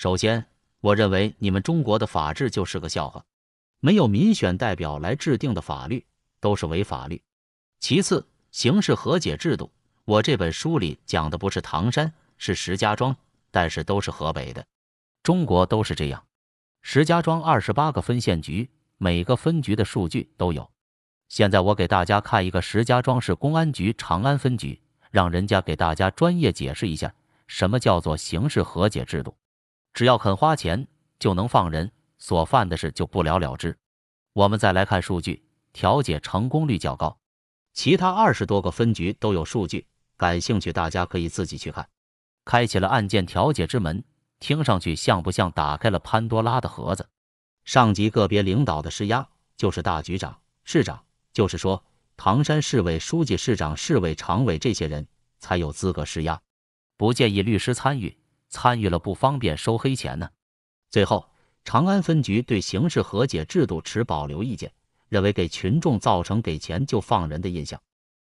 首先，我认为你们中国的法治就是个笑话，没有民选代表来制定的法律都是违法律。其次，刑事和解制度，我这本书里讲的不是唐山，是石家庄，但是都是河北的，中国都是这样。石家庄二十八个分县局，每个分局的数据都有。现在我给大家看一个石家庄市公安局长安分局，让人家给大家专业解释一下什么叫做刑事和解制度。只要肯花钱就能放人，所犯的事就不了了之。我们再来看数据，调解成功率较高。其他二十多个分局都有数据，感兴趣大家可以自己去看。开启了案件调解之门，听上去像不像打开了潘多拉的盒子？上级个别领导的施压，就是大局长、市长，就是说唐山市委书记、市长、市委常委这些人才有资格施压。不建议律师参与。参与了不方便收黑钱呢。最后，长安分局对刑事和解制度持保留意见，认为给群众造成给钱就放人的印象。